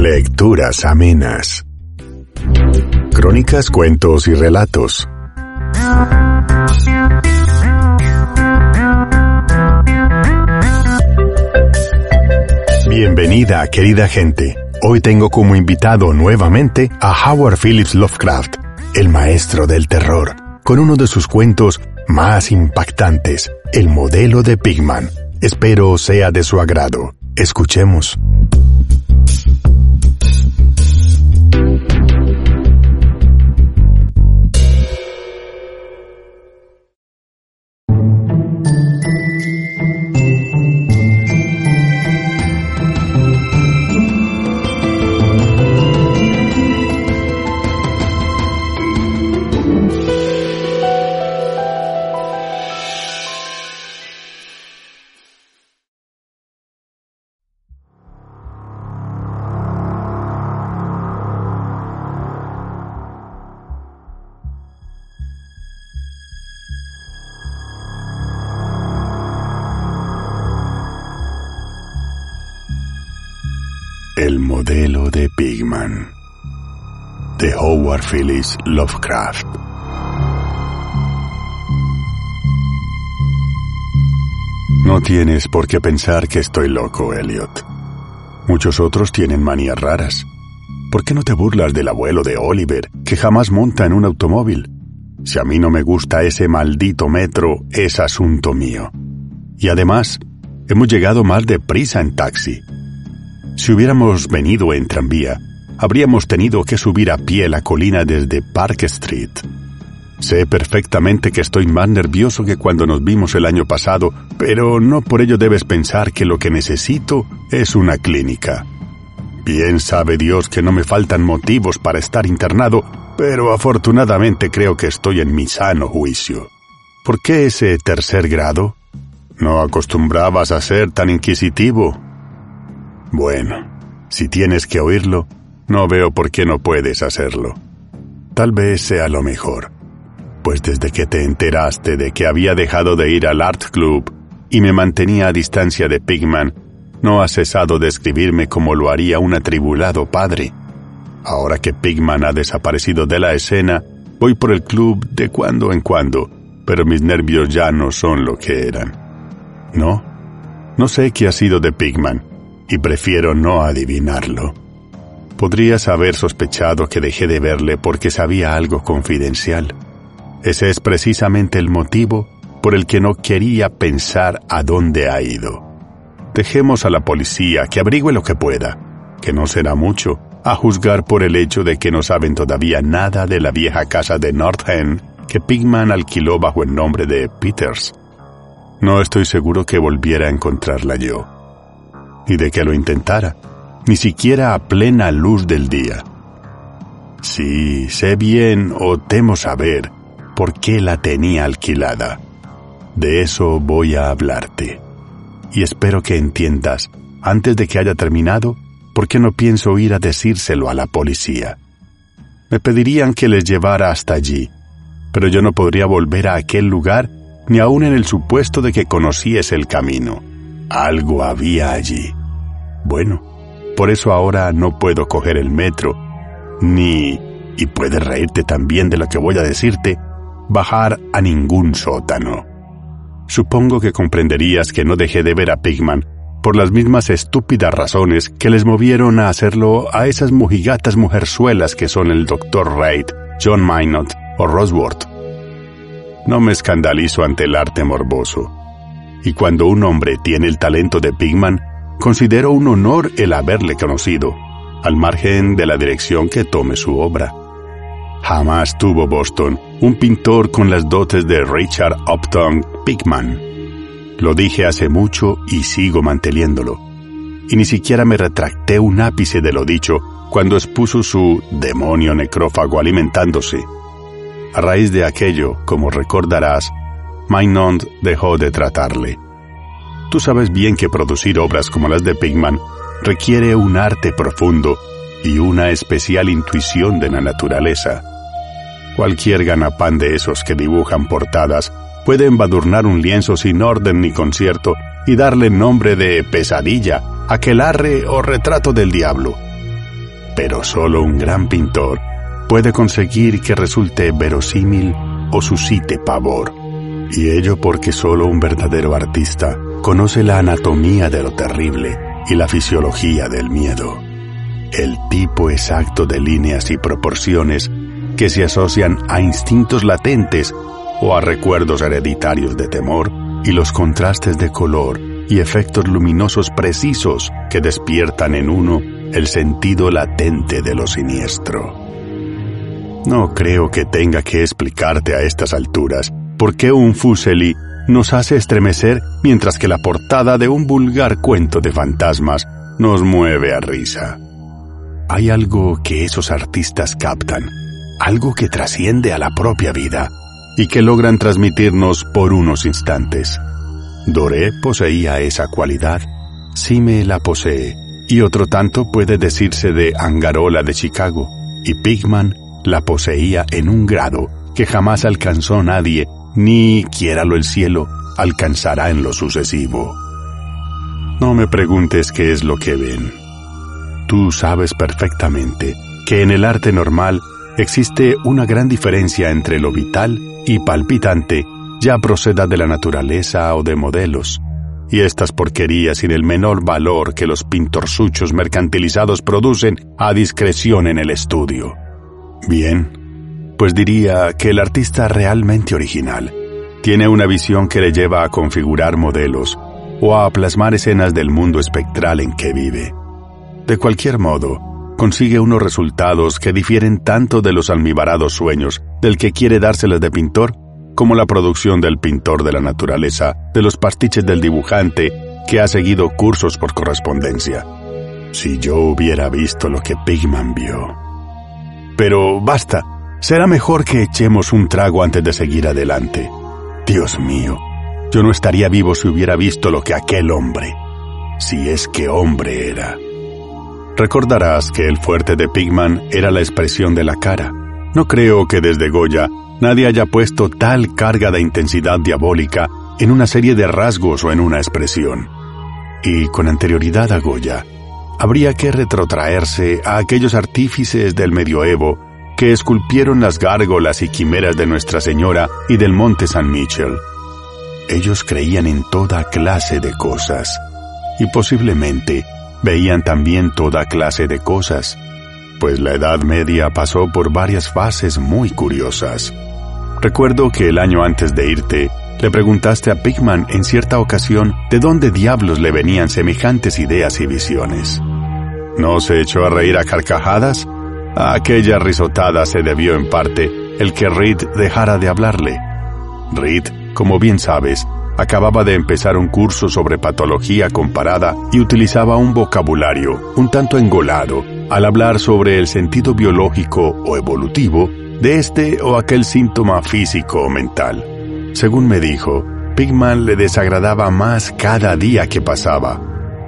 Lecturas amenas. Crónicas, cuentos y relatos. Bienvenida, querida gente. Hoy tengo como invitado nuevamente a Howard Phillips Lovecraft, el maestro del terror, con uno de sus cuentos más impactantes, El modelo de Pigman. Espero sea de su agrado. Escuchemos. Modelo de Pigman de Howard Phillips Lovecraft. No tienes por qué pensar que estoy loco, Elliot. Muchos otros tienen manías raras. ¿Por qué no te burlas del abuelo de Oliver, que jamás monta en un automóvil? Si a mí no me gusta ese maldito metro, es asunto mío. Y además, hemos llegado más deprisa en taxi. Si hubiéramos venido en tranvía, habríamos tenido que subir a pie la colina desde Park Street. Sé perfectamente que estoy más nervioso que cuando nos vimos el año pasado, pero no por ello debes pensar que lo que necesito es una clínica. Bien sabe Dios que no me faltan motivos para estar internado, pero afortunadamente creo que estoy en mi sano juicio. ¿Por qué ese tercer grado? ¿No acostumbrabas a ser tan inquisitivo? Bueno, si tienes que oírlo, no veo por qué no puedes hacerlo. Tal vez sea lo mejor, pues desde que te enteraste de que había dejado de ir al Art Club y me mantenía a distancia de Pigman, no has cesado de escribirme como lo haría un atribulado padre. Ahora que Pigman ha desaparecido de la escena, voy por el club de cuando en cuando, pero mis nervios ya no son lo que eran. No, no sé qué ha sido de Pigman, y prefiero no adivinarlo. Podrías haber sospechado que dejé de verle porque sabía algo confidencial. Ese es precisamente el motivo por el que no quería pensar a dónde ha ido. Dejemos a la policía que averigüe lo que pueda, que no será mucho, a juzgar por el hecho de que no saben todavía nada de la vieja casa de North End que Pigman alquiló bajo el nombre de Peters. No estoy seguro que volviera a encontrarla yo. Y de que lo intentara, ni siquiera a plena luz del día. Sí, sé bien o temo saber por qué la tenía alquilada. De eso voy a hablarte. Y espero que entiendas, antes de que haya terminado, por qué no pienso ir a decírselo a la policía. Me pedirían que les llevara hasta allí, pero yo no podría volver a aquel lugar ni aun en el supuesto de que conociese el camino. Algo había allí. Bueno, por eso ahora no puedo coger el metro, ni, y puedes reírte también de lo que voy a decirte, bajar a ningún sótano. Supongo que comprenderías que no dejé de ver a Pigman por las mismas estúpidas razones que les movieron a hacerlo a esas mojigatas mujerzuelas que son el Dr. Reid, John Minot o Rosworth. No me escandalizo ante el arte morboso. Y cuando un hombre tiene el talento de Pigman, considero un honor el haberle conocido, al margen de la dirección que tome su obra. Jamás tuvo Boston un pintor con las dotes de Richard Upton Pickman. Lo dije hace mucho y sigo manteniéndolo. Y ni siquiera me retracté un ápice de lo dicho cuando expuso su demonio necrófago alimentándose. A raíz de aquello, como recordarás, Maynard dejó de tratarle. Tú sabes bien que producir obras como las de Pigman requiere un arte profundo y una especial intuición de la naturaleza. Cualquier ganapán de esos que dibujan portadas puede embadurnar un lienzo sin orden ni concierto y darle nombre de pesadilla, aquelarre o retrato del diablo. Pero solo un gran pintor puede conseguir que resulte verosímil o suscite pavor. Y ello porque solo un verdadero artista conoce la anatomía de lo terrible y la fisiología del miedo. El tipo exacto de líneas y proporciones que se asocian a instintos latentes o a recuerdos hereditarios de temor y los contrastes de color y efectos luminosos precisos que despiertan en uno el sentido latente de lo siniestro. No creo que tenga que explicarte a estas alturas por qué un fuseli nos hace estremecer mientras que la portada de un vulgar cuento de fantasmas nos mueve a risa. Hay algo que esos artistas captan algo que trasciende a la propia vida y que logran transmitirnos por unos instantes. Doré poseía esa cualidad, Sime la posee, y otro tanto puede decirse de Angarola de Chicago, y Pigman la poseía en un grado que jamás alcanzó nadie, ni, quiéralo el cielo, alcanzará en lo sucesivo. No me preguntes qué es lo que ven. Tú sabes perfectamente que en el arte normal existe una gran diferencia entre lo vital y palpitante, ya proceda de la naturaleza o de modelos, y estas porquerías sin el menor valor que los pintorsuchos mercantilizados producen a discreción en el estudio. Bien, pues diría que el artista realmente original tiene una visión que le lleva a configurar modelos o a plasmar escenas del mundo espectral en que vive. De cualquier modo, consigue unos resultados que difieren tanto de los almibarados sueños del que quiere dárseles de pintor, como la producción del pintor de la naturaleza, de los pastiches del dibujante que ha seguido cursos por correspondencia. Si yo hubiera visto lo que Pigman vio. Pero basta, será mejor que echemos un trago antes de seguir adelante. Dios mío, yo no estaría vivo si hubiera visto lo que aquel hombre, si es que hombre era. Recordarás que el fuerte de Pigman era la expresión de la cara. No creo que desde Goya nadie haya puesto tal carga de intensidad diabólica en una serie de rasgos o en una expresión. Y con anterioridad a Goya, habría que retrotraerse a aquellos artífices del medioevo que esculpieron las gárgolas y quimeras de Nuestra Señora y del Monte San Michel. Ellos creían en toda clase de cosas, y posiblemente veían también toda clase de cosas, pues la Edad Media pasó por varias fases muy curiosas. Recuerdo que el año antes de irte, le preguntaste a Pigman en cierta ocasión de dónde diablos le venían semejantes ideas y visiones. ¿No se echó a reír a carcajadas? A aquella risotada se debió en parte el que Reed dejara de hablarle. Reed, como bien sabes, acababa de empezar un curso sobre patología comparada y utilizaba un vocabulario un tanto engolado al hablar sobre el sentido biológico o evolutivo de este o aquel síntoma físico o mental. Según me dijo, Pigman le desagradaba más cada día que pasaba,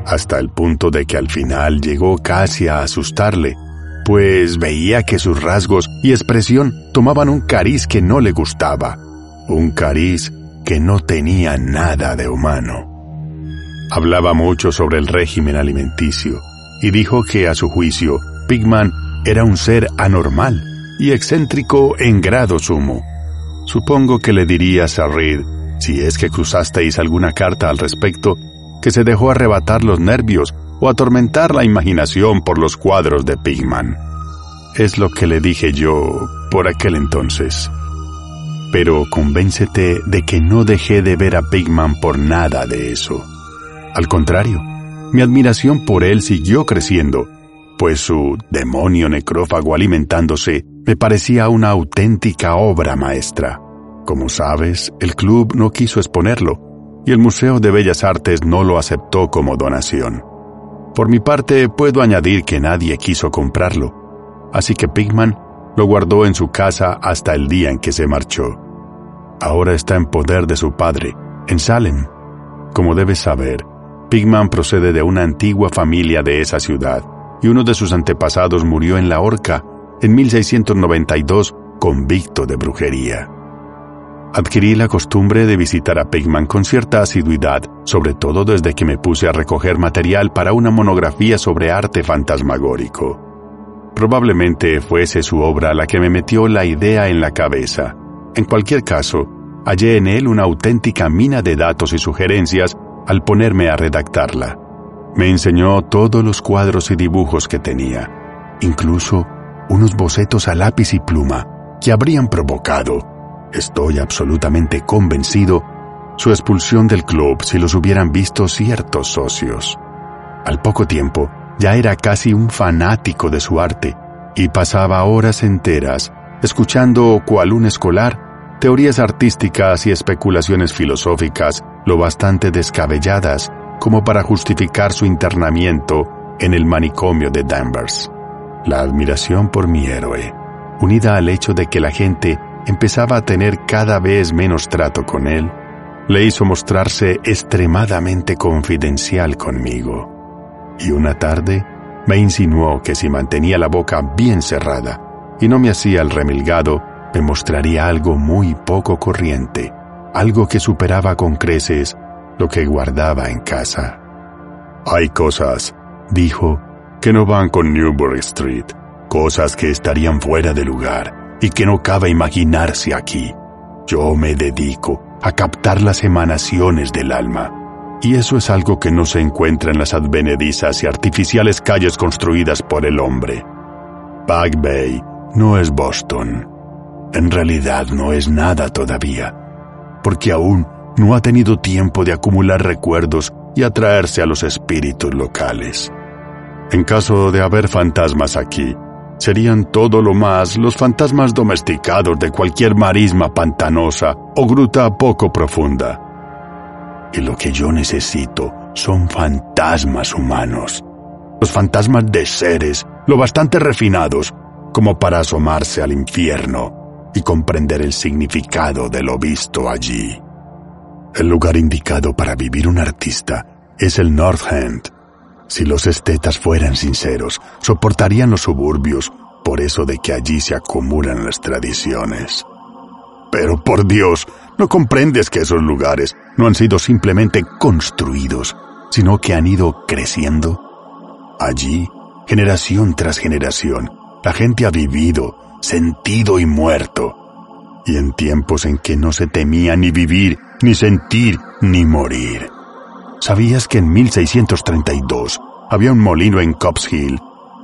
hasta el punto de que al final llegó casi a asustarle, pues veía que sus rasgos y expresión tomaban un cariz que no le gustaba, un cariz que no tenía nada de humano. Hablaba mucho sobre el régimen alimenticio y dijo que a su juicio Pigman era un ser anormal y excéntrico en grado sumo. Supongo que le dirías a Reed, si es que cruzasteis alguna carta al respecto, que se dejó arrebatar los nervios o atormentar la imaginación por los cuadros de Pigman. Es lo que le dije yo por aquel entonces pero convéncete de que no dejé de ver a Pigman por nada de eso. Al contrario, mi admiración por él siguió creciendo, pues su demonio necrófago alimentándose me parecía una auténtica obra maestra. Como sabes, el club no quiso exponerlo y el Museo de Bellas Artes no lo aceptó como donación. Por mi parte, puedo añadir que nadie quiso comprarlo, así que Pigman lo guardó en su casa hasta el día en que se marchó. Ahora está en poder de su padre, en Salem. Como debes saber, Pigman procede de una antigua familia de esa ciudad, y uno de sus antepasados murió en la horca en 1692 convicto de brujería. Adquirí la costumbre de visitar a Pigman con cierta asiduidad, sobre todo desde que me puse a recoger material para una monografía sobre arte fantasmagórico. Probablemente fuese su obra la que me metió la idea en la cabeza. En cualquier caso, hallé en él una auténtica mina de datos y sugerencias al ponerme a redactarla. Me enseñó todos los cuadros y dibujos que tenía, incluso unos bocetos a lápiz y pluma que habrían provocado, estoy absolutamente convencido, su expulsión del club si los hubieran visto ciertos socios. Al poco tiempo, ya era casi un fanático de su arte y pasaba horas enteras escuchando, cual un escolar, teorías artísticas y especulaciones filosóficas lo bastante descabelladas como para justificar su internamiento en el manicomio de Danvers. La admiración por mi héroe, unida al hecho de que la gente empezaba a tener cada vez menos trato con él, le hizo mostrarse extremadamente confidencial conmigo. Y una tarde me insinuó que si mantenía la boca bien cerrada y no me hacía el remilgado, me mostraría algo muy poco corriente, algo que superaba con creces lo que guardaba en casa. Hay cosas, dijo, que no van con Newbury Street, cosas que estarían fuera de lugar y que no cabe imaginarse aquí. Yo me dedico a captar las emanaciones del alma, y eso es algo que no se encuentra en las advenedizas y artificiales calles construidas por el hombre. Back Bay no es Boston. En realidad no es nada todavía, porque aún no ha tenido tiempo de acumular recuerdos y atraerse a los espíritus locales. En caso de haber fantasmas aquí, serían todo lo más los fantasmas domesticados de cualquier marisma pantanosa o gruta poco profunda. Y lo que yo necesito son fantasmas humanos. Los fantasmas de seres lo bastante refinados como para asomarse al infierno y comprender el significado de lo visto allí. El lugar indicado para vivir un artista es el North End, si los estetas fueran sinceros, soportarían los suburbios por eso de que allí se acumulan las tradiciones. Pero por Dios, ¿no comprendes que esos lugares no han sido simplemente construidos, sino que han ido creciendo? Allí, generación tras generación, la gente ha vivido, sentido y muerto. Y en tiempos en que no se temía ni vivir, ni sentir, ni morir. ¿Sabías que en 1632 había un molino en Cops Hill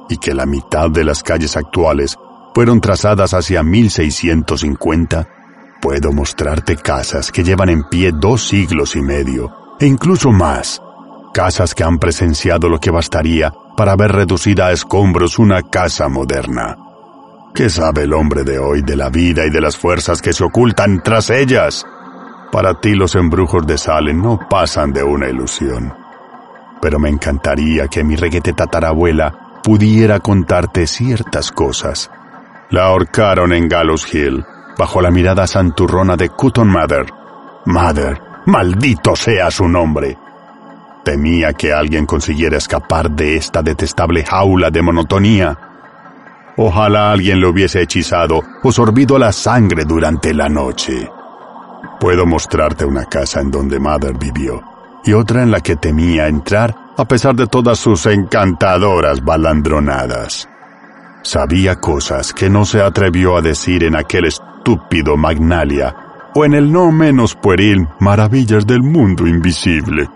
y que la mitad de las calles actuales fueron trazadas hacia 1650? Puedo mostrarte casas que llevan en pie dos siglos y medio, e incluso más. Casas que han presenciado lo que bastaría para ver reducida a escombros una casa moderna. ¿Qué sabe el hombre de hoy de la vida y de las fuerzas que se ocultan tras ellas? Para ti los embrujos de Salem no pasan de una ilusión. Pero me encantaría que mi reguete tatarabuela pudiera contarte ciertas cosas. La ahorcaron en Gallows Hill, bajo la mirada santurrona de Cutton Mather. Mather, maldito sea su nombre. Temía que alguien consiguiera escapar de esta detestable jaula de monotonía. Ojalá alguien le hubiese hechizado o sorbido la sangre durante la noche. Puedo mostrarte una casa en donde Mother vivió y otra en la que temía entrar a pesar de todas sus encantadoras balandronadas. Sabía cosas que no se atrevió a decir en aquel estúpido Magnalia o en el no menos pueril Maravillas del Mundo Invisible.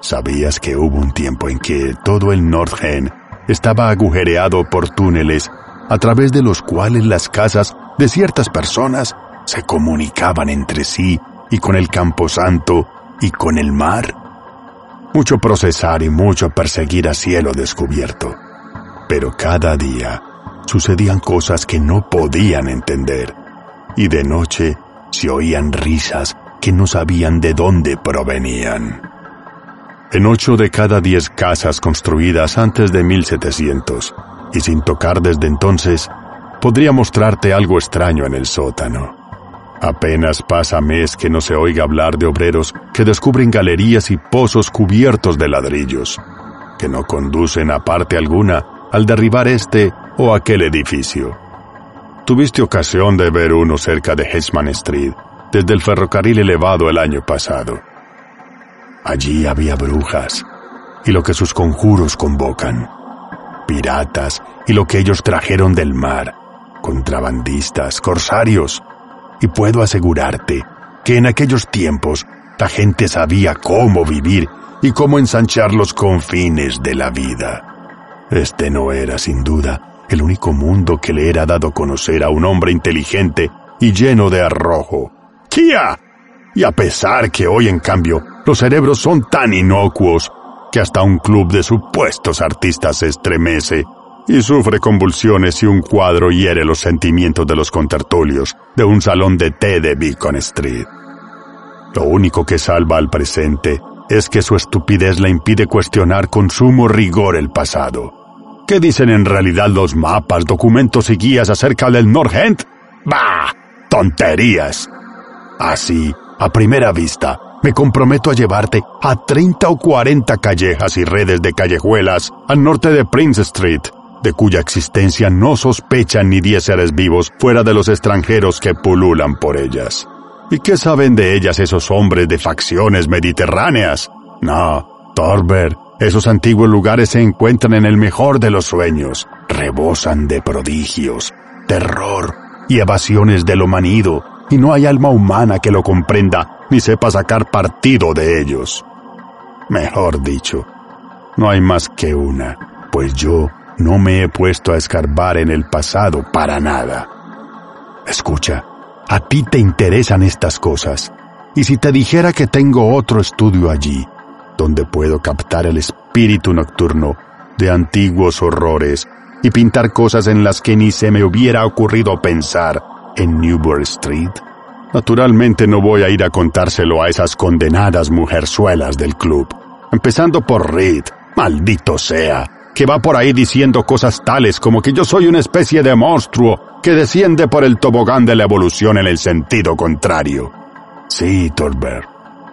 Sabías que hubo un tiempo en que todo el North End estaba agujereado por túneles a través de los cuales las casas de ciertas personas se comunicaban entre sí y con el camposanto y con el mar. Mucho procesar y mucho perseguir a cielo descubierto. Pero cada día sucedían cosas que no podían entender. Y de noche se oían risas que no sabían de dónde provenían. En ocho de cada diez casas construidas antes de 1700, y sin tocar desde entonces, podría mostrarte algo extraño en el sótano. Apenas pasa mes que no se oiga hablar de obreros que descubren galerías y pozos cubiertos de ladrillos, que no conducen a parte alguna al derribar este o aquel edificio. Tuviste ocasión de ver uno cerca de Hesman Street, desde el ferrocarril elevado el año pasado. Allí había brujas y lo que sus conjuros convocan, piratas y lo que ellos trajeron del mar, contrabandistas, corsarios, y puedo asegurarte que en aquellos tiempos la gente sabía cómo vivir y cómo ensanchar los confines de la vida. Este no era, sin duda, el único mundo que le era dado conocer a un hombre inteligente y lleno de arrojo. ¡Kia! Y a pesar que hoy, en cambio, los cerebros son tan inocuos que hasta un club de supuestos artistas se estremece y sufre convulsiones y un cuadro hiere los sentimientos de los contertulios de un salón de té de Beacon Street. Lo único que salva al presente es que su estupidez la impide cuestionar con sumo rigor el pasado. ¿Qué dicen en realidad los mapas, documentos y guías acerca del Norgent? ¡Bah! ¡Tonterías! Así, a primera vista, me comprometo a llevarte a 30 o 40 callejas y redes de callejuelas al norte de Prince Street, de cuya existencia no sospechan ni diez seres vivos fuera de los extranjeros que pululan por ellas. ¿Y qué saben de ellas esos hombres de facciones mediterráneas? No, Torber, esos antiguos lugares se encuentran en el mejor de los sueños, rebosan de prodigios, terror y evasiones de lo manido, y no hay alma humana que lo comprenda ni sepa sacar partido de ellos. Mejor dicho, no hay más que una, pues yo no me he puesto a escarbar en el pasado para nada. Escucha, a ti te interesan estas cosas. Y si te dijera que tengo otro estudio allí, donde puedo captar el espíritu nocturno de antiguos horrores y pintar cosas en las que ni se me hubiera ocurrido pensar en Newburgh Street, naturalmente no voy a ir a contárselo a esas condenadas mujerzuelas del club, empezando por Reed, maldito sea, que va por ahí diciendo cosas tales como que yo soy una especie de monstruo que desciende por el tobogán de la evolución en el sentido contrario. Sí, Torber,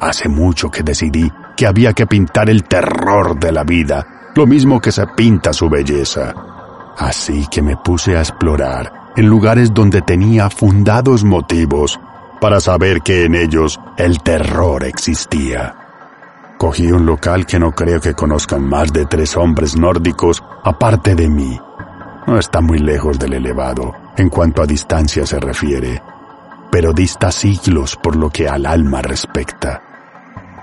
hace mucho que decidí que había que pintar el terror de la vida, lo mismo que se pinta su belleza. Así que me puse a explorar en lugares donde tenía fundados motivos para saber que en ellos el terror existía. Cogí un local que no creo que conozcan más de tres hombres nórdicos aparte de mí. No está muy lejos del elevado en cuanto a distancia se refiere, pero dista siglos por lo que al alma respecta.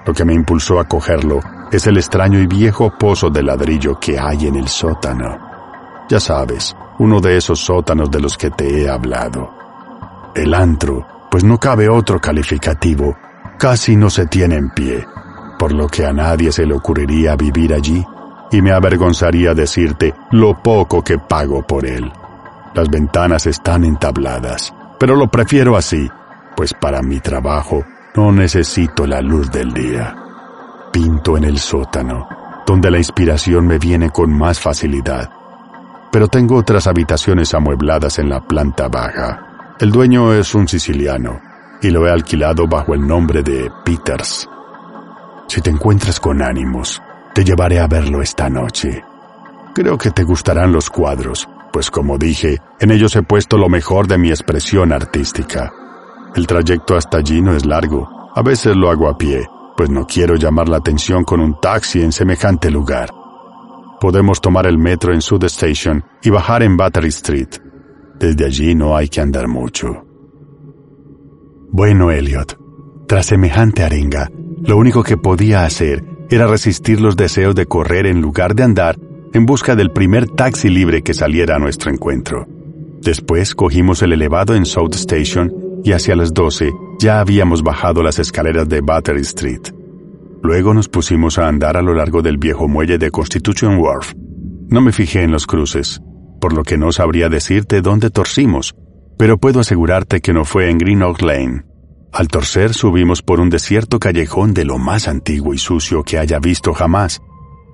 Lo que me impulsó a cogerlo es el extraño y viejo pozo de ladrillo que hay en el sótano. Ya sabes, uno de esos sótanos de los que te he hablado. El antro, pues no cabe otro calificativo, casi no se tiene en pie por lo que a nadie se le ocurriría vivir allí, y me avergonzaría decirte lo poco que pago por él. Las ventanas están entabladas, pero lo prefiero así, pues para mi trabajo no necesito la luz del día. Pinto en el sótano, donde la inspiración me viene con más facilidad. Pero tengo otras habitaciones amuebladas en la planta baja. El dueño es un siciliano, y lo he alquilado bajo el nombre de Peters. Si te encuentras con ánimos, te llevaré a verlo esta noche. Creo que te gustarán los cuadros, pues como dije, en ellos he puesto lo mejor de mi expresión artística. El trayecto hasta allí no es largo, a veces lo hago a pie, pues no quiero llamar la atención con un taxi en semejante lugar. Podemos tomar el metro en Sud Station y bajar en Battery Street. Desde allí no hay que andar mucho. Bueno, Elliot, tras semejante arenga, lo único que podía hacer era resistir los deseos de correr en lugar de andar en busca del primer taxi libre que saliera a nuestro encuentro. Después cogimos el elevado en South Station y hacia las 12 ya habíamos bajado las escaleras de Battery Street. Luego nos pusimos a andar a lo largo del viejo muelle de Constitution Wharf. No me fijé en los cruces. por lo que no sabría decirte dónde torcimos, pero puedo asegurarte que no fue en Green Oak Lane. Al torcer subimos por un desierto callejón de lo más antiguo y sucio que haya visto jamás,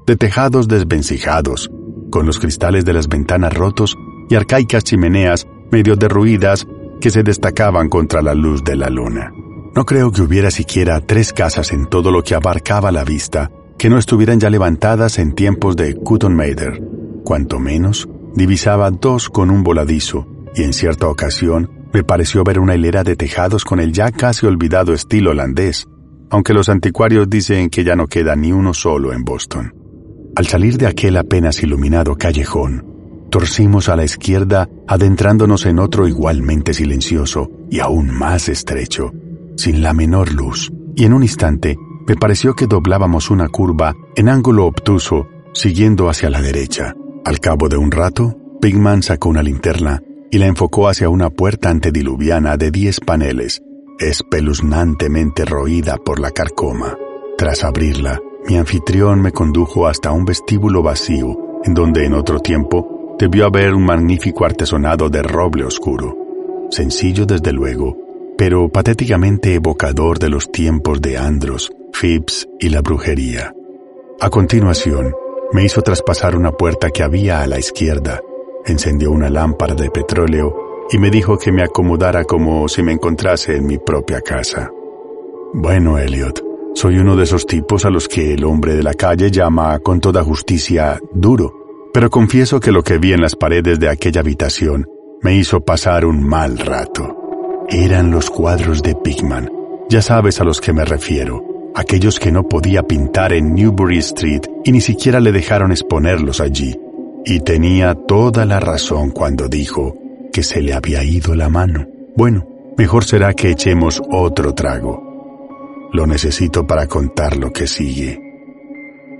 de tejados desvencijados, con los cristales de las ventanas rotos y arcaicas chimeneas medio derruidas que se destacaban contra la luz de la luna. No creo que hubiera siquiera tres casas en todo lo que abarcaba la vista que no estuvieran ya levantadas en tiempos de Cutton Mather. Cuanto menos, divisaba dos con un voladizo, y en cierta ocasión me pareció ver una hilera de tejados con el ya casi olvidado estilo holandés, aunque los anticuarios dicen que ya no queda ni uno solo en Boston. Al salir de aquel apenas iluminado callejón, torcimos a la izquierda adentrándonos en otro igualmente silencioso y aún más estrecho, sin la menor luz, y en un instante me pareció que doblábamos una curva en ángulo obtuso, siguiendo hacia la derecha. Al cabo de un rato, Pigman sacó una linterna y la enfocó hacia una puerta antediluviana de diez paneles, espeluznantemente roída por la carcoma. Tras abrirla, mi anfitrión me condujo hasta un vestíbulo vacío, en donde en otro tiempo debió haber un magnífico artesonado de roble oscuro. Sencillo desde luego, pero patéticamente evocador de los tiempos de Andros, Phipps y la brujería. A continuación, me hizo traspasar una puerta que había a la izquierda, encendió una lámpara de petróleo y me dijo que me acomodara como si me encontrase en mi propia casa. Bueno, Elliot, soy uno de esos tipos a los que el hombre de la calle llama con toda justicia duro, pero confieso que lo que vi en las paredes de aquella habitación me hizo pasar un mal rato. Eran los cuadros de Pigman, ya sabes a los que me refiero, aquellos que no podía pintar en Newbury Street y ni siquiera le dejaron exponerlos allí. Y tenía toda la razón cuando dijo que se le había ido la mano. Bueno, mejor será que echemos otro trago. Lo necesito para contar lo que sigue.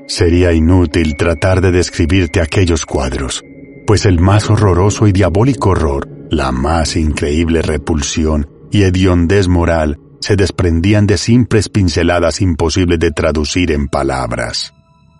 Sería inútil tratar de describirte aquellos cuadros, pues el más horroroso y diabólico horror, la más increíble repulsión y hediondez moral se desprendían de simples pinceladas imposibles de traducir en palabras.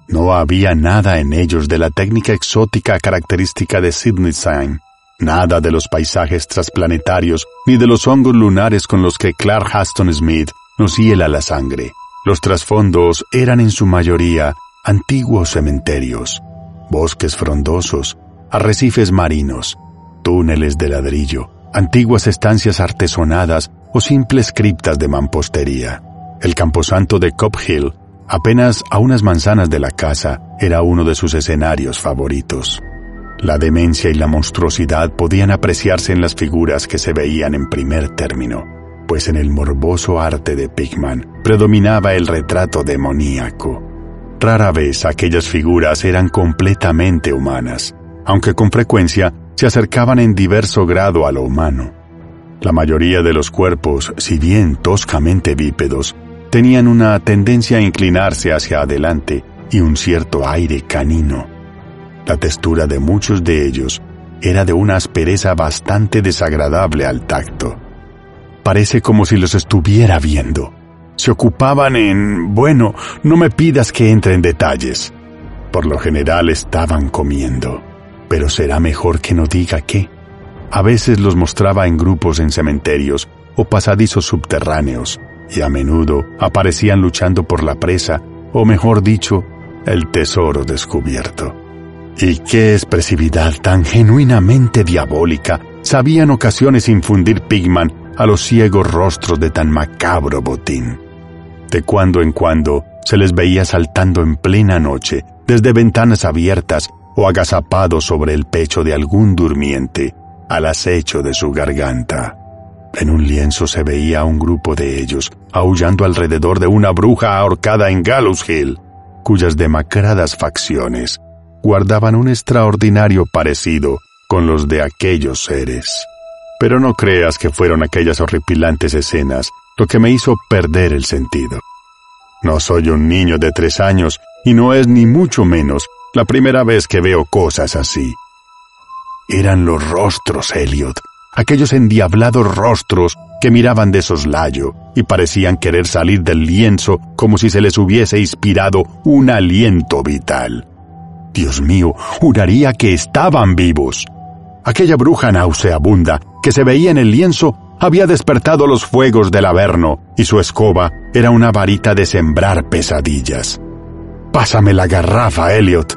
No había nada en ellos de la técnica exótica característica de Sidney Sign, nada de los paisajes transplanetarios ni de los hongos lunares con los que Clark Huston Smith nos hiela la sangre. Los trasfondos eran en su mayoría antiguos cementerios, bosques frondosos, arrecifes marinos, túneles de ladrillo, antiguas estancias artesonadas o simples criptas de mampostería. El camposanto de Cop Hill, apenas a unas manzanas de la casa, era uno de sus escenarios favoritos. La demencia y la monstruosidad podían apreciarse en las figuras que se veían en primer término, pues en el morboso arte de Pigman predominaba el retrato demoníaco. Rara vez aquellas figuras eran completamente humanas, aunque con frecuencia se acercaban en diverso grado a lo humano. La mayoría de los cuerpos, si bien toscamente bípedos, tenían una tendencia a inclinarse hacia adelante y un cierto aire canino. La textura de muchos de ellos era de una aspereza bastante desagradable al tacto. Parece como si los estuviera viendo. Se ocupaban en... bueno, no me pidas que entre en detalles. Por lo general estaban comiendo pero será mejor que no diga qué. A veces los mostraba en grupos en cementerios o pasadizos subterráneos, y a menudo aparecían luchando por la presa, o mejor dicho, el tesoro descubierto. Y qué expresividad tan genuinamente diabólica sabía en ocasiones infundir Pigman a los ciegos rostros de tan macabro botín. De cuando en cuando se les veía saltando en plena noche desde ventanas abiertas o agazapado sobre el pecho de algún durmiente al acecho de su garganta. En un lienzo se veía a un grupo de ellos aullando alrededor de una bruja ahorcada en Gallows Hill, cuyas demacradas facciones guardaban un extraordinario parecido con los de aquellos seres. Pero no creas que fueron aquellas horripilantes escenas lo que me hizo perder el sentido. No soy un niño de tres años y no es ni mucho menos la primera vez que veo cosas así. Eran los rostros, Elliot, aquellos endiablados rostros que miraban de soslayo y parecían querer salir del lienzo como si se les hubiese inspirado un aliento vital. Dios mío, juraría que estaban vivos. Aquella bruja nauseabunda que se veía en el lienzo había despertado los fuegos del Averno y su escoba era una varita de sembrar pesadillas. Pásame la garrafa, Elliot.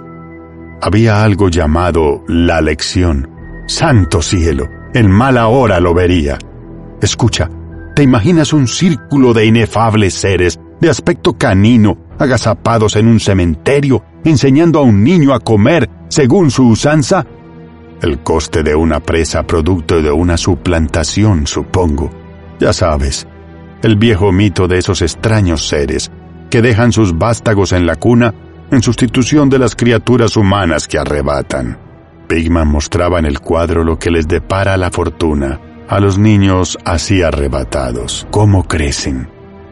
Había algo llamado la lección. Santo cielo, en mala hora lo vería. Escucha, ¿te imaginas un círculo de inefables seres de aspecto canino, agazapados en un cementerio, enseñando a un niño a comer según su usanza? El coste de una presa producto de una suplantación, supongo. Ya sabes, el viejo mito de esos extraños seres que dejan sus vástagos en la cuna en sustitución de las criaturas humanas que arrebatan. Pigman mostraba en el cuadro lo que les depara la fortuna a los niños así arrebatados, cómo crecen.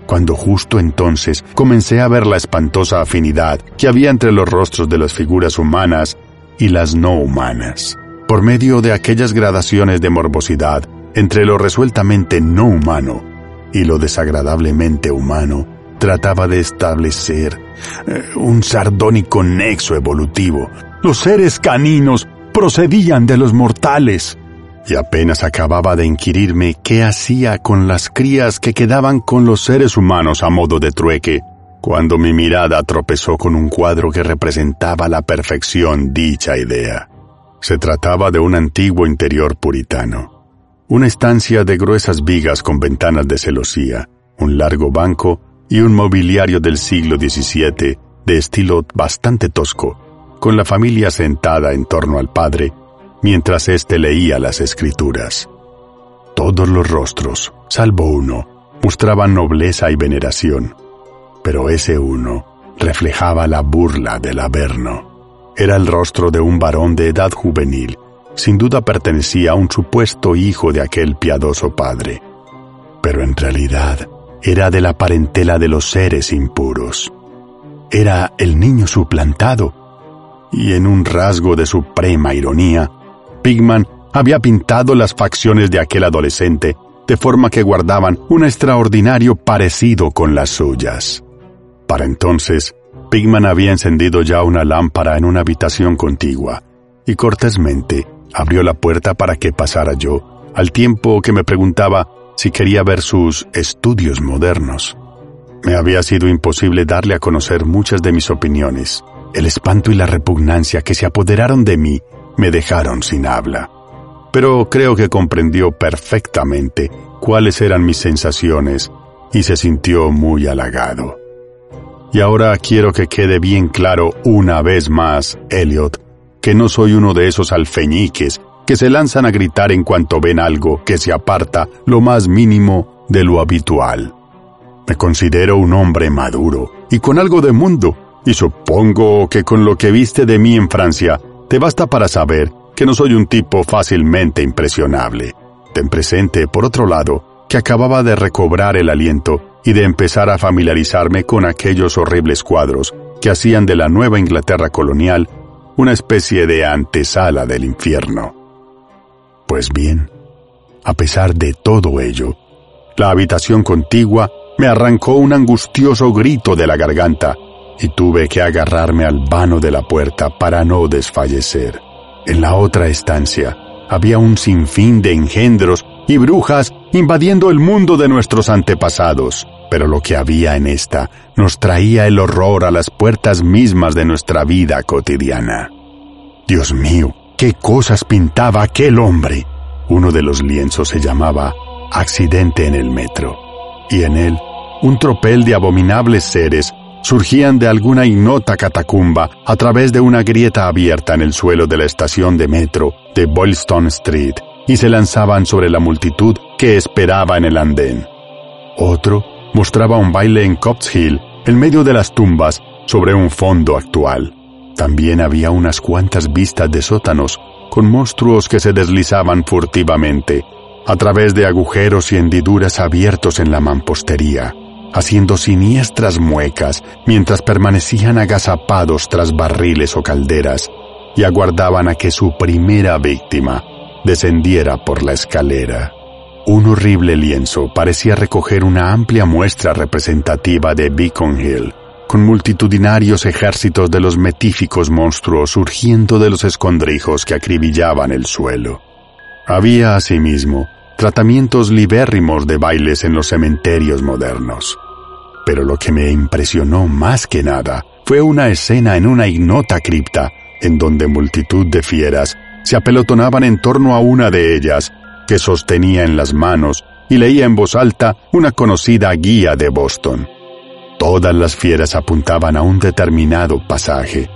Cuando justo entonces comencé a ver la espantosa afinidad que había entre los rostros de las figuras humanas y las no humanas por medio de aquellas gradaciones de morbosidad entre lo resueltamente no humano y lo desagradablemente humano, trataba de establecer eh, un sardónico nexo evolutivo. Los seres caninos procedían de los mortales. Y apenas acababa de inquirirme qué hacía con las crías que quedaban con los seres humanos a modo de trueque, cuando mi mirada tropezó con un cuadro que representaba la perfección dicha idea. Se trataba de un antiguo interior puritano. Una estancia de gruesas vigas con ventanas de celosía, un largo banco y un mobiliario del siglo XVII de estilo bastante tosco, con la familia sentada en torno al padre mientras éste leía las escrituras. Todos los rostros, salvo uno, mostraban nobleza y veneración, pero ese uno reflejaba la burla del Averno. Era el rostro de un varón de edad juvenil. Sin duda pertenecía a un supuesto hijo de aquel piadoso padre. Pero en realidad era de la parentela de los seres impuros. Era el niño suplantado. Y en un rasgo de suprema ironía, Pigman había pintado las facciones de aquel adolescente de forma que guardaban un extraordinario parecido con las suyas. Para entonces, Pigman había encendido ya una lámpara en una habitación contigua y cortésmente abrió la puerta para que pasara yo, al tiempo que me preguntaba si quería ver sus estudios modernos. Me había sido imposible darle a conocer muchas de mis opiniones. El espanto y la repugnancia que se apoderaron de mí me dejaron sin habla. Pero creo que comprendió perfectamente cuáles eran mis sensaciones y se sintió muy halagado. Y ahora quiero que quede bien claro una vez más, Elliot, que no soy uno de esos alfeñiques que se lanzan a gritar en cuanto ven algo que se aparta lo más mínimo de lo habitual. Me considero un hombre maduro y con algo de mundo, y supongo que con lo que viste de mí en Francia, te basta para saber que no soy un tipo fácilmente impresionable. Ten presente, por otro lado, que acababa de recobrar el aliento y de empezar a familiarizarme con aquellos horribles cuadros que hacían de la Nueva Inglaterra colonial una especie de antesala del infierno. Pues bien, a pesar de todo ello, la habitación contigua me arrancó un angustioso grito de la garganta y tuve que agarrarme al vano de la puerta para no desfallecer. En la otra estancia había un sinfín de engendros y brujas invadiendo el mundo de nuestros antepasados, pero lo que había en esta nos traía el horror a las puertas mismas de nuestra vida cotidiana. Dios mío, qué cosas pintaba aquel hombre. Uno de los lienzos se llamaba Accidente en el Metro, y en él un tropel de abominables seres surgían de alguna ignota catacumba a través de una grieta abierta en el suelo de la estación de metro de Boylston Street y se lanzaban sobre la multitud que esperaba en el andén. Otro mostraba un baile en Cops Hill, en medio de las tumbas, sobre un fondo actual. También había unas cuantas vistas de sótanos, con monstruos que se deslizaban furtivamente, a través de agujeros y hendiduras abiertos en la mampostería, haciendo siniestras muecas mientras permanecían agazapados tras barriles o calderas y aguardaban a que su primera víctima descendiera por la escalera. Un horrible lienzo parecía recoger una amplia muestra representativa de Beacon Hill, con multitudinarios ejércitos de los metíficos monstruos surgiendo de los escondrijos que acribillaban el suelo. Había asimismo tratamientos libérrimos de bailes en los cementerios modernos. Pero lo que me impresionó más que nada fue una escena en una ignota cripta en donde multitud de fieras se apelotonaban en torno a una de ellas, que sostenía en las manos y leía en voz alta una conocida guía de Boston. Todas las fieras apuntaban a un determinado pasaje,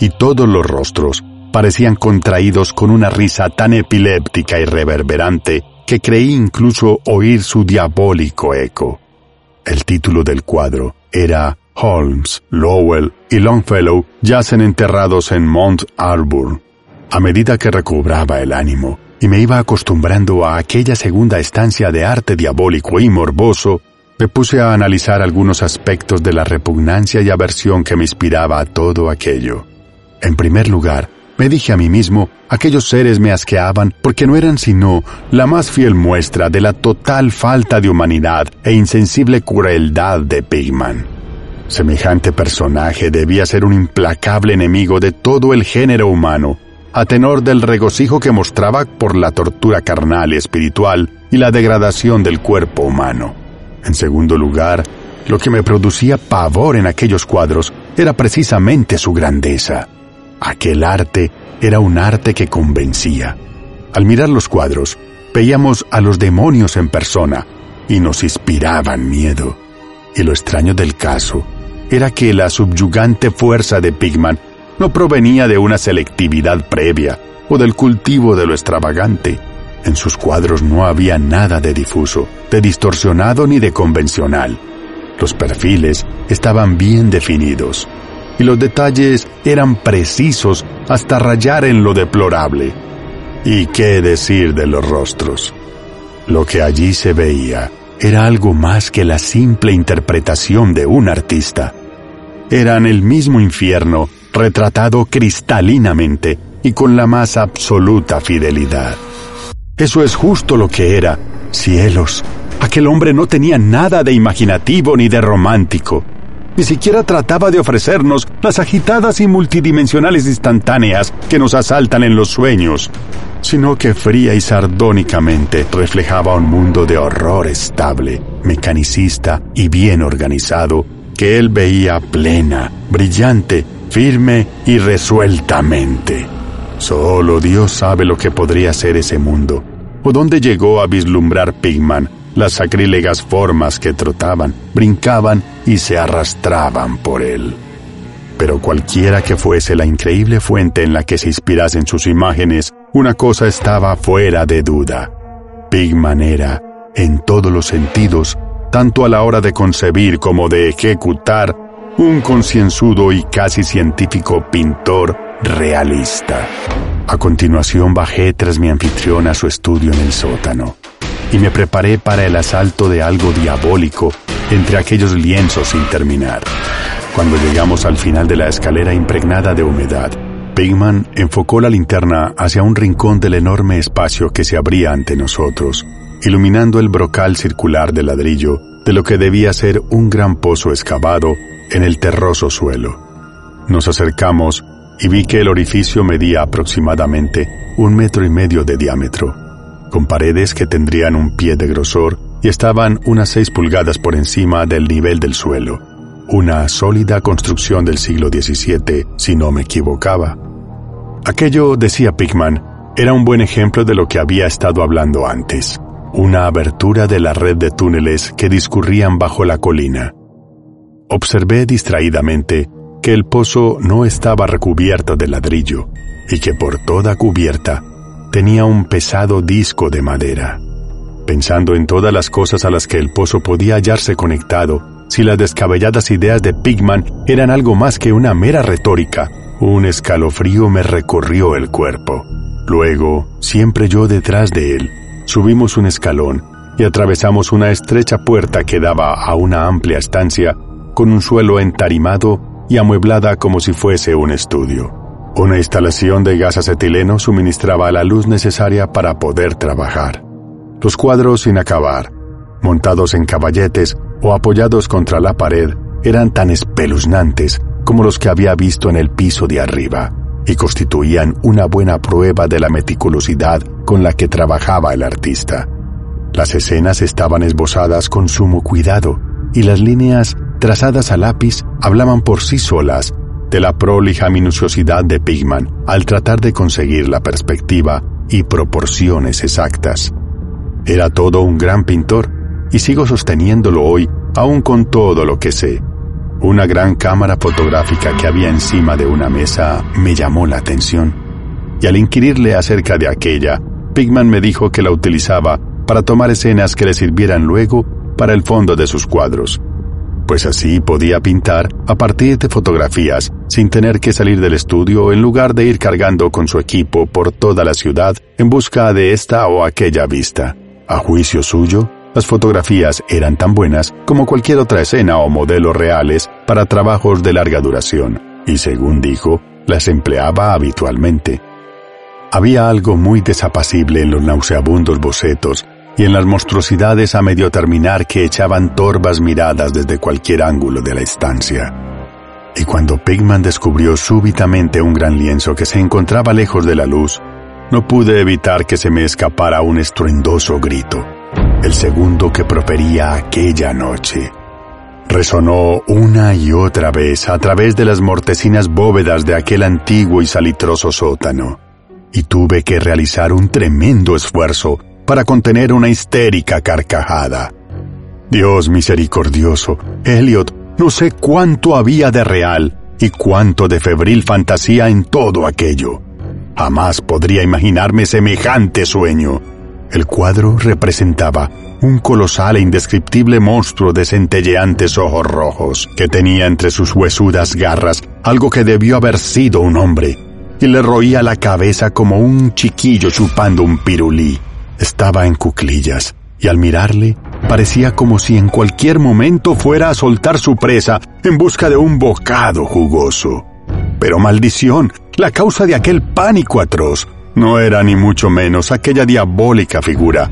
y todos los rostros parecían contraídos con una risa tan epiléptica y reverberante que creí incluso oír su diabólico eco. El título del cuadro era Holmes, Lowell y Longfellow yacen enterrados en Mount Arbor. A medida que recobraba el ánimo y me iba acostumbrando a aquella segunda estancia de arte diabólico y morboso, me puse a analizar algunos aspectos de la repugnancia y aversión que me inspiraba a todo aquello. En primer lugar, me dije a mí mismo, aquellos seres me asqueaban porque no eran sino la más fiel muestra de la total falta de humanidad e insensible crueldad de Pigman. Semejante personaje debía ser un implacable enemigo de todo el género humano, a tenor del regocijo que mostraba por la tortura carnal y espiritual y la degradación del cuerpo humano. En segundo lugar, lo que me producía pavor en aquellos cuadros era precisamente su grandeza. Aquel arte era un arte que convencía. Al mirar los cuadros, veíamos a los demonios en persona y nos inspiraban miedo. Y lo extraño del caso era que la subyugante fuerza de Pigman no provenía de una selectividad previa o del cultivo de lo extravagante. En sus cuadros no había nada de difuso, de distorsionado ni de convencional. Los perfiles estaban bien definidos y los detalles eran precisos hasta rayar en lo deplorable. ¿Y qué decir de los rostros? Lo que allí se veía era algo más que la simple interpretación de un artista. Eran el mismo infierno retratado cristalinamente y con la más absoluta fidelidad. Eso es justo lo que era. Cielos, aquel hombre no tenía nada de imaginativo ni de romántico. Ni siquiera trataba de ofrecernos las agitadas y multidimensionales instantáneas que nos asaltan en los sueños sino que fría y sardónicamente reflejaba un mundo de horror estable, mecanicista y bien organizado, que él veía plena, brillante, firme y resueltamente. Solo Dios sabe lo que podría ser ese mundo, o dónde llegó a vislumbrar Pigman las sacrílegas formas que trotaban, brincaban y se arrastraban por él. Pero cualquiera que fuese la increíble fuente en la que se inspirasen sus imágenes, una cosa estaba fuera de duda. Pigman era, en todos los sentidos, tanto a la hora de concebir como de ejecutar, un concienzudo y casi científico pintor realista. A continuación bajé tras mi anfitrión a su estudio en el sótano y me preparé para el asalto de algo diabólico entre aquellos lienzos sin terminar. Cuando llegamos al final de la escalera impregnada de humedad, Pigman enfocó la linterna hacia un rincón del enorme espacio que se abría ante nosotros, iluminando el brocal circular de ladrillo de lo que debía ser un gran pozo excavado en el terroso suelo. Nos acercamos y vi que el orificio medía aproximadamente un metro y medio de diámetro, con paredes que tendrían un pie de grosor y estaban unas seis pulgadas por encima del nivel del suelo. Una sólida construcción del siglo XVII, si no me equivocaba. Aquello, decía Pigman, era un buen ejemplo de lo que había estado hablando antes, una abertura de la red de túneles que discurrían bajo la colina. Observé distraídamente que el pozo no estaba recubierto de ladrillo y que por toda cubierta tenía un pesado disco de madera. Pensando en todas las cosas a las que el pozo podía hallarse conectado, si las descabelladas ideas de Pigman eran algo más que una mera retórica, un escalofrío me recorrió el cuerpo. Luego, siempre yo detrás de él, subimos un escalón y atravesamos una estrecha puerta que daba a una amplia estancia con un suelo entarimado y amueblada como si fuese un estudio. Una instalación de gas acetileno suministraba la luz necesaria para poder trabajar. Los cuadros sin acabar, montados en caballetes o apoyados contra la pared, eran tan espeluznantes como los que había visto en el piso de arriba y constituían una buena prueba de la meticulosidad con la que trabajaba el artista. Las escenas estaban esbozadas con sumo cuidado y las líneas trazadas a lápiz hablaban por sí solas de la prolija minuciosidad de Pigman al tratar de conseguir la perspectiva y proporciones exactas. Era todo un gran pintor y sigo sosteniéndolo hoy aún con todo lo que sé. Una gran cámara fotográfica que había encima de una mesa me llamó la atención y al inquirirle acerca de aquella, Pigman me dijo que la utilizaba para tomar escenas que le sirvieran luego para el fondo de sus cuadros pues así podía pintar a partir de fotografías sin tener que salir del estudio en lugar de ir cargando con su equipo por toda la ciudad en busca de esta o aquella vista. A juicio suyo, las fotografías eran tan buenas como cualquier otra escena o modelo reales para trabajos de larga duración, y según dijo, las empleaba habitualmente. Había algo muy desapacible en los nauseabundos bocetos y en las monstruosidades a medio terminar que echaban torvas miradas desde cualquier ángulo de la estancia. Y cuando Pigman descubrió súbitamente un gran lienzo que se encontraba lejos de la luz, no pude evitar que se me escapara un estruendoso grito, el segundo que profería aquella noche. Resonó una y otra vez a través de las mortecinas bóvedas de aquel antiguo y salitroso sótano, y tuve que realizar un tremendo esfuerzo para contener una histérica carcajada. Dios misericordioso, Elliot, no sé cuánto había de real y cuánto de febril fantasía en todo aquello. Jamás podría imaginarme semejante sueño. El cuadro representaba un colosal e indescriptible monstruo de centelleantes ojos rojos, que tenía entre sus huesudas garras algo que debió haber sido un hombre, y le roía la cabeza como un chiquillo chupando un pirulí. Estaba en cuclillas, y al mirarle, parecía como si en cualquier momento fuera a soltar su presa en busca de un bocado jugoso. Pero maldición, la causa de aquel pánico atroz no era ni mucho menos aquella diabólica figura,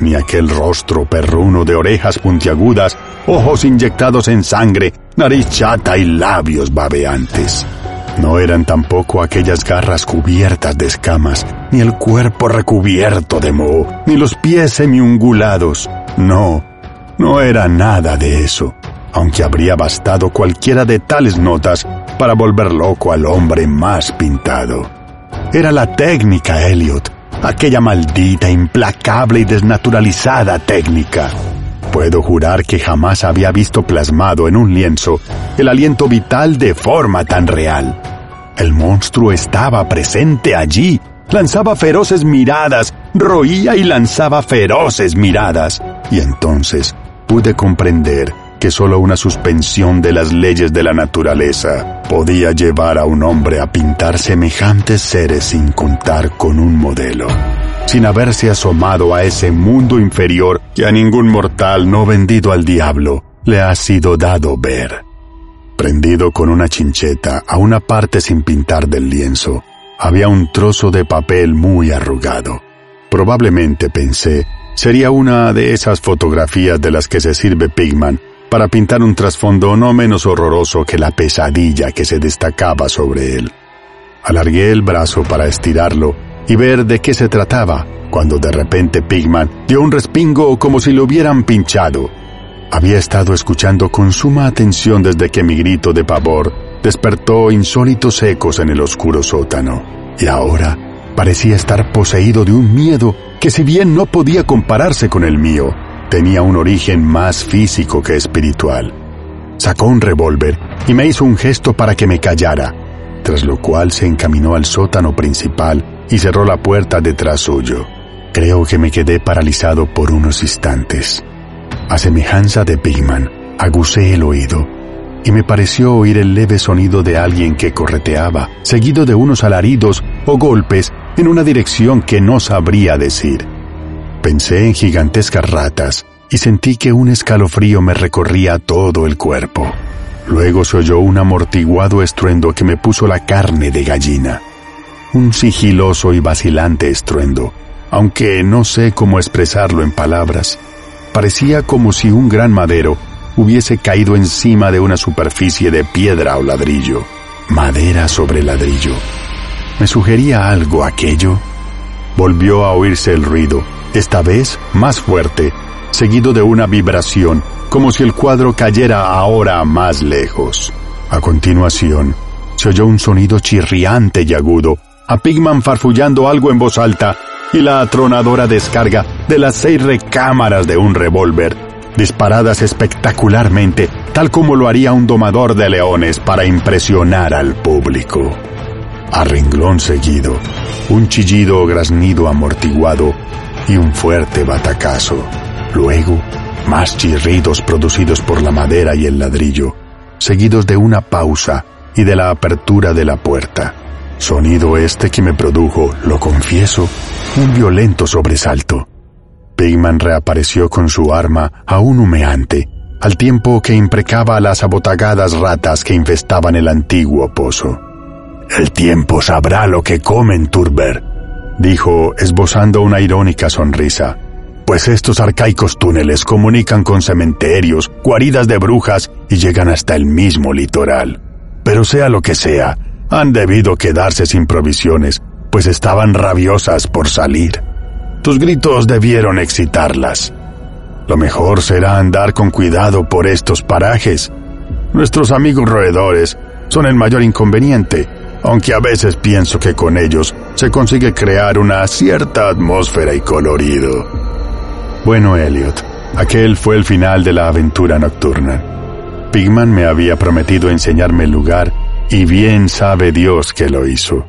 ni aquel rostro perruno de orejas puntiagudas, ojos inyectados en sangre, nariz chata y labios babeantes. No eran tampoco aquellas garras cubiertas de escamas, ni el cuerpo recubierto de moho, ni los pies semiungulados. No, no era nada de eso, aunque habría bastado cualquiera de tales notas para volver loco al hombre más pintado. Era la técnica, Elliot, aquella maldita, implacable y desnaturalizada técnica. Puedo jurar que jamás había visto plasmado en un lienzo el aliento vital de forma tan real. El monstruo estaba presente allí, lanzaba feroces miradas, roía y lanzaba feroces miradas. Y entonces pude comprender que solo una suspensión de las leyes de la naturaleza podía llevar a un hombre a pintar semejantes seres sin contar con un modelo sin haberse asomado a ese mundo inferior que a ningún mortal no vendido al diablo le ha sido dado ver. Prendido con una chincheta a una parte sin pintar del lienzo, había un trozo de papel muy arrugado. Probablemente pensé, sería una de esas fotografías de las que se sirve Pigman para pintar un trasfondo no menos horroroso que la pesadilla que se destacaba sobre él. Alargué el brazo para estirarlo y ver de qué se trataba, cuando de repente Pigman dio un respingo como si lo hubieran pinchado. Había estado escuchando con suma atención desde que mi grito de pavor despertó insólitos ecos en el oscuro sótano, y ahora parecía estar poseído de un miedo que si bien no podía compararse con el mío, tenía un origen más físico que espiritual. Sacó un revólver y me hizo un gesto para que me callara, tras lo cual se encaminó al sótano principal y cerró la puerta detrás suyo. Creo que me quedé paralizado por unos instantes. A semejanza de Pigman, aguzé el oído y me pareció oír el leve sonido de alguien que correteaba, seguido de unos alaridos o golpes en una dirección que no sabría decir. Pensé en gigantescas ratas y sentí que un escalofrío me recorría todo el cuerpo. Luego se oyó un amortiguado estruendo que me puso la carne de gallina un sigiloso y vacilante estruendo, aunque no sé cómo expresarlo en palabras. Parecía como si un gran madero hubiese caído encima de una superficie de piedra o ladrillo, madera sobre ladrillo. ¿Me sugería algo aquello? Volvió a oírse el ruido, esta vez más fuerte, seguido de una vibración, como si el cuadro cayera ahora más lejos. A continuación, se oyó un sonido chirriante y agudo, a Pigman farfullando algo en voz alta y la atronadora descarga de las seis recámaras de un revólver, disparadas espectacularmente, tal como lo haría un domador de leones para impresionar al público. A renglón seguido, un chillido o graznido amortiguado y un fuerte batacazo. Luego, más chirridos producidos por la madera y el ladrillo, seguidos de una pausa y de la apertura de la puerta. Sonido este que me produjo, lo confieso, un violento sobresalto. Pigman reapareció con su arma aún humeante, al tiempo que imprecaba a las abotagadas ratas que infestaban el antiguo pozo. El tiempo sabrá lo que comen, Turber, dijo, esbozando una irónica sonrisa, pues estos arcaicos túneles comunican con cementerios, guaridas de brujas y llegan hasta el mismo litoral. Pero sea lo que sea, han debido quedarse sin provisiones, pues estaban rabiosas por salir. Tus gritos debieron excitarlas. Lo mejor será andar con cuidado por estos parajes. Nuestros amigos roedores son el mayor inconveniente, aunque a veces pienso que con ellos se consigue crear una cierta atmósfera y colorido. Bueno, Elliot, aquel fue el final de la aventura nocturna. Pigman me había prometido enseñarme el lugar y bien sabe Dios que lo hizo.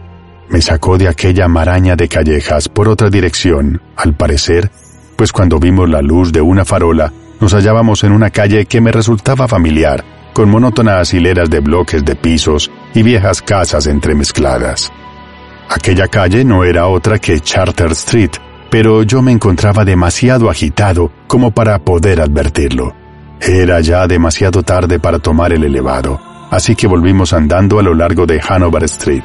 Me sacó de aquella maraña de callejas por otra dirección, al parecer, pues cuando vimos la luz de una farola, nos hallábamos en una calle que me resultaba familiar, con monótonas hileras de bloques de pisos y viejas casas entremezcladas. Aquella calle no era otra que Charter Street, pero yo me encontraba demasiado agitado como para poder advertirlo. Era ya demasiado tarde para tomar el elevado así que volvimos andando a lo largo de Hanover Street.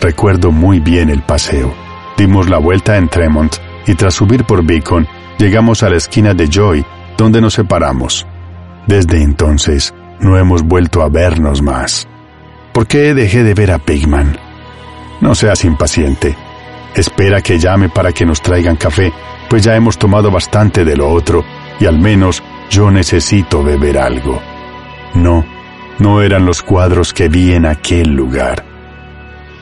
Recuerdo muy bien el paseo. Dimos la vuelta en Tremont y tras subir por Beacon llegamos a la esquina de Joy, donde nos separamos. Desde entonces no hemos vuelto a vernos más. ¿Por qué dejé de ver a Pigman? No seas impaciente. Espera que llame para que nos traigan café, pues ya hemos tomado bastante de lo otro y al menos yo necesito beber algo. No, no eran los cuadros que vi en aquel lugar.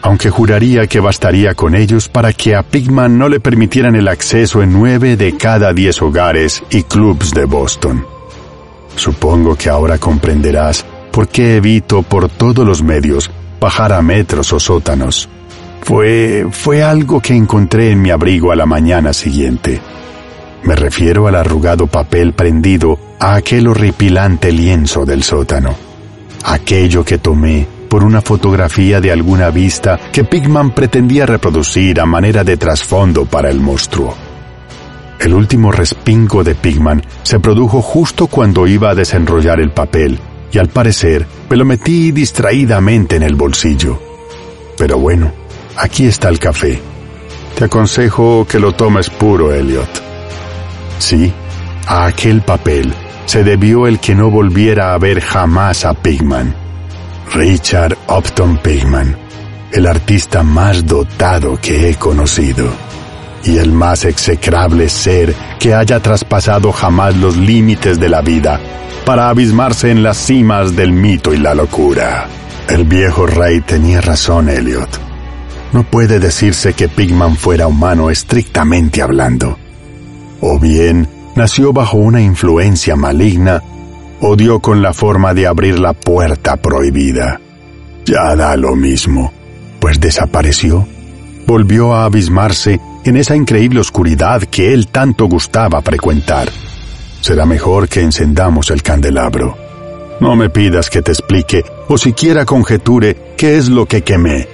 Aunque juraría que bastaría con ellos para que a Pigman no le permitieran el acceso en nueve de cada diez hogares y clubs de Boston. Supongo que ahora comprenderás por qué evito por todos los medios bajar a metros o sótanos. Fue, fue algo que encontré en mi abrigo a la mañana siguiente. Me refiero al arrugado papel prendido a aquel horripilante lienzo del sótano aquello que tomé por una fotografía de alguna vista que Pigman pretendía reproducir a manera de trasfondo para el monstruo. El último respingo de Pigman se produjo justo cuando iba a desenrollar el papel y al parecer me lo metí distraídamente en el bolsillo. Pero bueno, aquí está el café. Te aconsejo que lo tomes puro, Elliot. Sí, a aquel papel se debió el que no volviera a ver jamás a Pigman. Richard Upton Pigman, el artista más dotado que he conocido y el más execrable ser que haya traspasado jamás los límites de la vida para abismarse en las cimas del mito y la locura. El viejo rey tenía razón, Elliot. No puede decirse que Pigman fuera humano estrictamente hablando. O bien, nació bajo una influencia maligna o dio con la forma de abrir la puerta prohibida. Ya da lo mismo, pues desapareció. Volvió a abismarse en esa increíble oscuridad que él tanto gustaba frecuentar. Será mejor que encendamos el candelabro. No me pidas que te explique o siquiera conjeture qué es lo que quemé.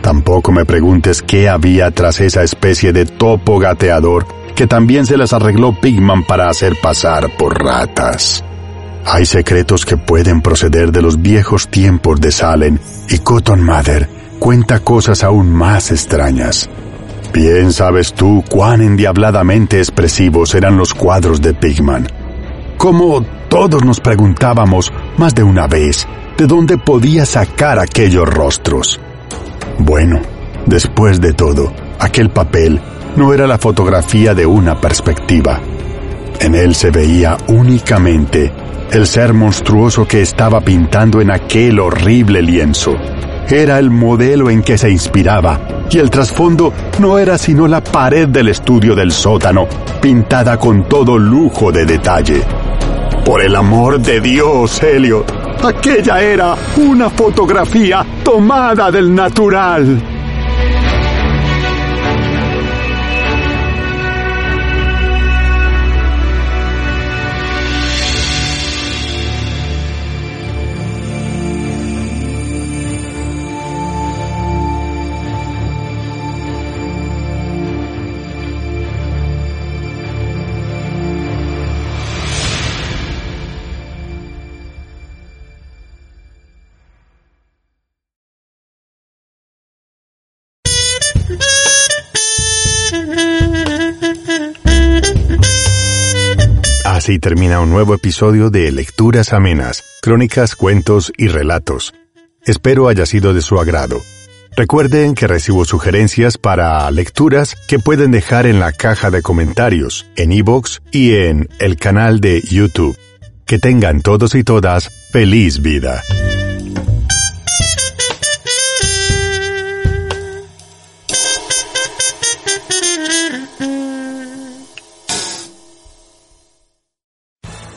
Tampoco me preguntes qué había tras esa especie de topo gateador que también se las arregló Pigman para hacer pasar por ratas. Hay secretos que pueden proceder de los viejos tiempos de Salem y Cotton Mather cuenta cosas aún más extrañas. Bien sabes tú cuán endiabladamente expresivos eran los cuadros de Pigman. Cómo Todos nos preguntábamos más de una vez de dónde podía sacar aquellos rostros. Bueno, después de todo, aquel papel no era la fotografía de una perspectiva. En él se veía únicamente el ser monstruoso que estaba pintando en aquel horrible lienzo. Era el modelo en que se inspiraba, y el trasfondo no era sino la pared del estudio del sótano, pintada con todo lujo de detalle. Por el amor de Dios, Elliot, aquella era una fotografía tomada del natural. Así termina un nuevo episodio de Lecturas Amenas, Crónicas, Cuentos y Relatos. Espero haya sido de su agrado. Recuerden que recibo sugerencias para lecturas que pueden dejar en la caja de comentarios, en iVoox y en el canal de YouTube. Que tengan todos y todas feliz vida.